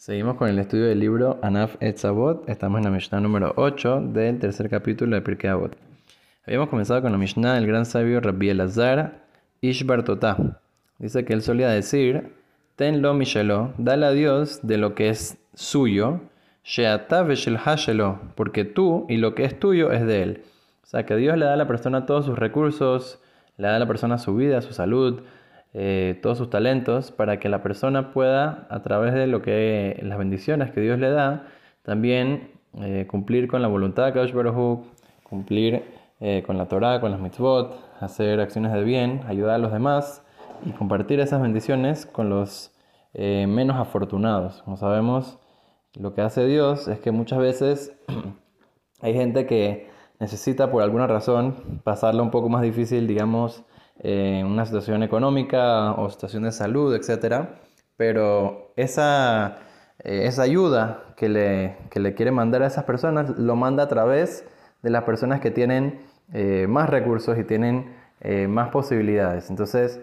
Seguimos con el estudio del libro Anaf Etzavot. Estamos en la Mishnah número 8 del tercer capítulo de Pirkei Avot. Habíamos comenzado con la Mishnah del gran sabio Rabbi Elazar Ishbar Dice que él solía decir: Tenlo Mishelo, dale a Dios de lo que es suyo, Sheatav Hashelo, porque tú y lo que es tuyo es de él. O sea, que Dios le da a la persona todos sus recursos, le da a la persona su vida, su salud, eh, todos sus talentos para que la persona pueda, a través de lo que las bendiciones que Dios le da, también eh, cumplir con la voluntad de Kaush Baruj cumplir eh, con la Torah, con las mitzvot, hacer acciones de bien, ayudar a los demás y compartir esas bendiciones con los menos afortunados. Como sabemos, lo que hace Dios es que muchas veces hay gente que necesita por alguna razón pasarla un poco más difícil, digamos, en una situación económica o situación de salud, etc. Pero esa, eh, esa ayuda que le, que le, quiere mandar a esas personas lo manda a través de las personas que tienen eh, más recursos y tienen eh, más posibilidades. Entonces,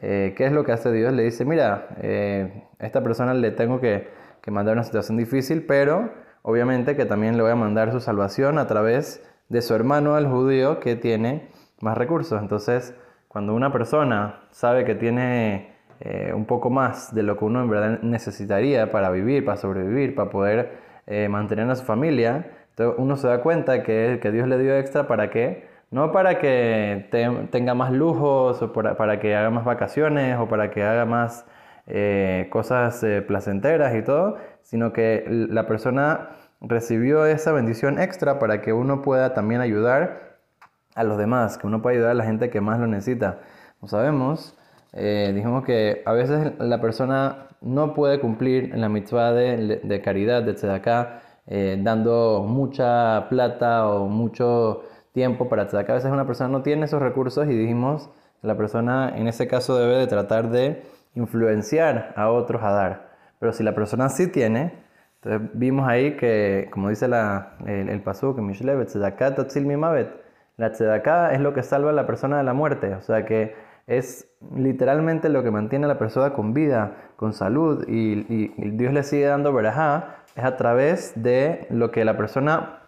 ¿qué es lo que hace Dios? Le dice, mira, a esta persona le tengo que, que mandar una situación difícil, pero obviamente que también le voy a mandar su salvación a través de su hermano, el judío, que tiene más recursos. Entonces, cuando una persona sabe que tiene eh, un poco más de lo que uno en verdad necesitaría para vivir, para sobrevivir, para poder eh, mantener a su familia, uno se da cuenta que, que Dios le dio extra para qué, no para que tenga más lujos o para, que haga más vacaciones o para que haga más eh, cosas placenteras y todo, sino que la persona recibió esa bendición extra para que uno pueda también ayudar a los demás, que uno puede ayudar a la gente que más lo necesita. Como sabemos, eh, dijimos que a veces la persona no puede cumplir la mitzvah de, de caridad, de tzedakah, eh, dando mucha plata o mucho tiempo para tzedakah. A veces una persona no tiene esos recursos y dijimos que la persona en ese caso debe de tratar de influenciar a otros a dar. Pero si la persona sí tiene, entonces vimos ahí que, como dice la, el, el pasuk, Mishlevet, tzedakah totzil mimavet, la tzedaká es lo que salva a la persona de la muerte, o sea que es literalmente lo que mantiene a la persona con vida, con salud, y, Dios le sigue dando verajá, es a través de lo que la persona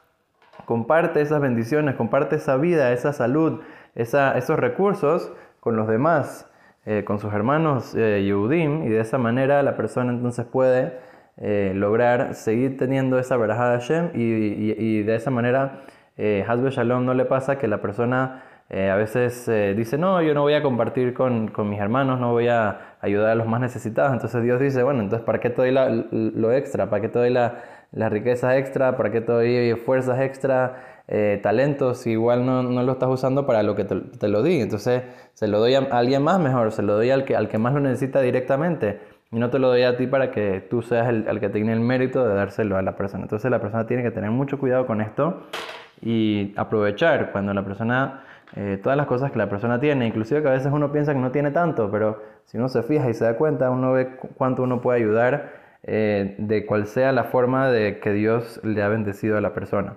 comparte esas bendiciones, comparte esa vida, esa salud, esos recursos con los demás, eh, con sus hermanos eh, Yehudim, y de esa manera la persona entonces puede eh, lograr seguir teniendo esa verajá de Hashem y de esa manera eh, Hasbe Shalom no le pasa que la persona eh, a veces eh, dice, no, yo no voy a compartir con, con, mis hermanos, no voy a ayudar a los más necesitados. Entonces Dios dice, bueno, entonces ¿para qué te doy lo extra? ¿Para qué te doy la, la riqueza extra? ¿Para qué te doy fuerzas extra? Eh, talentos igual no, no, lo estás usando para lo que te, te, lo di. Entonces se lo doy a alguien más mejor, se lo doy al que, al que más lo necesita directamente. Y no te lo doy a ti para que tú seas el, el que tiene el mérito de dárselo a la persona. Entonces la persona tiene que tener mucho cuidado con esto y aprovechar cuando la persona, eh, todas las cosas que la persona tiene, inclusive que a veces uno piensa que no tiene tanto, pero si uno se fija y se da cuenta, uno ve cuánto uno puede ayudar eh, de cual sea la forma de que Dios le ha bendecido a la persona.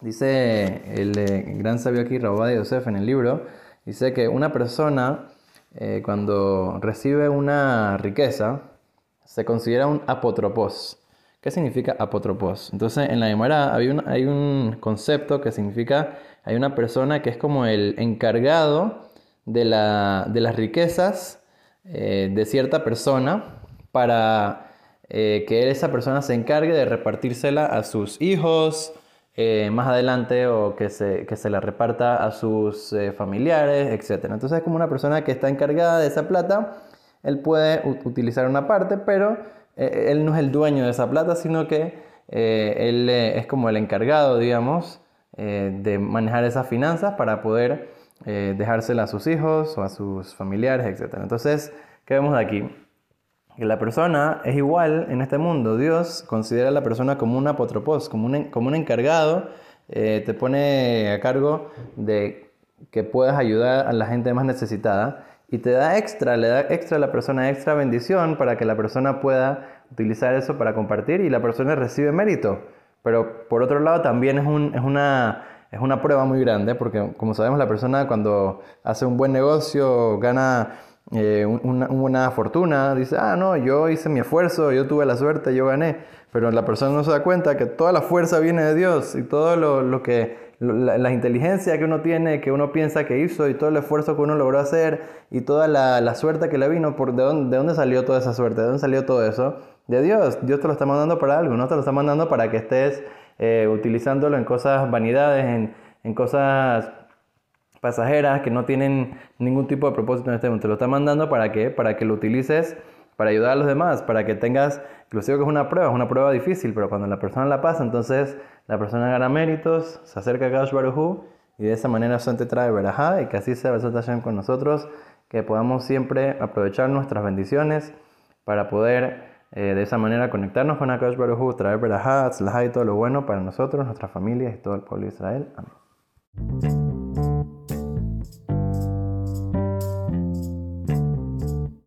Dice el eh, gran sabio aquí, de Yosef, en el libro, dice que una persona cuando recibe una riqueza se considera un apotropos. ¿Qué significa apotropos? Entonces, en la Gemara hay un, hay un concepto que significa, hay una persona que es como el encargado de, la, de las riquezas eh, de cierta persona para eh, que esa persona se encargue de repartírsela a sus hijos eh, más adelante o que se, que se la reparta a sus familiares, etc. Entonces es como una persona que está encargada de esa plata, él puede utilizar una parte, pero eh, él no es el dueño de esa plata, sino que eh, él eh, es como el encargado, digamos, de manejar esas finanzas para poder dejársela a sus hijos o a sus familiares, etc. Entonces, ¿qué vemos de aquí? Que la persona es igual en este mundo. Dios considera a la persona como un apotropos, como un, como un encargado, te pone a cargo de que puedas ayudar a la gente más necesitada y te da extra, le da extra a la persona extra bendición para que la persona pueda utilizar eso para compartir y la persona recibe mérito. Pero por otro lado también es, un, es, una, es una prueba muy grande porque como sabemos la persona cuando hace un buen negocio, gana eh, una, una, fortuna, dice, ah, no, yo hice mi esfuerzo, yo tuve la suerte, yo gané, pero la persona no se da cuenta que toda la fuerza viene de Dios y todo lo, lo que, la, inteligencia que uno tiene, que uno piensa que hizo y todo el esfuerzo que uno logró hacer y toda la, la suerte que le vino, por, ¿de dónde, ¿de dónde salió toda esa suerte? ¿De dónde salió todo eso? De Dios, Dios te lo está mandando para algo, no te lo está mandando para que estés eh, utilizándolo en cosas vanidades, en, en cosas pasajeras que no tienen ningún tipo de propósito en este mundo. Te lo está mandando para qué? Para que lo utilices para ayudar a los demás, para que tengas, inclusive que es una prueba, es una prueba difícil, pero cuando la persona la pasa, entonces la persona gana méritos, se acerca a Kaush Baruj y de esa manera son te trae verajá y que así sea Besot Hashem con nosotros, que podamos siempre aprovechar nuestras bendiciones para poder eh, de esa manera conectarnos con Akash Baruj traer verajá, y todo lo bueno para nosotros, nuestras familias y todo el pueblo de Israel. Amén.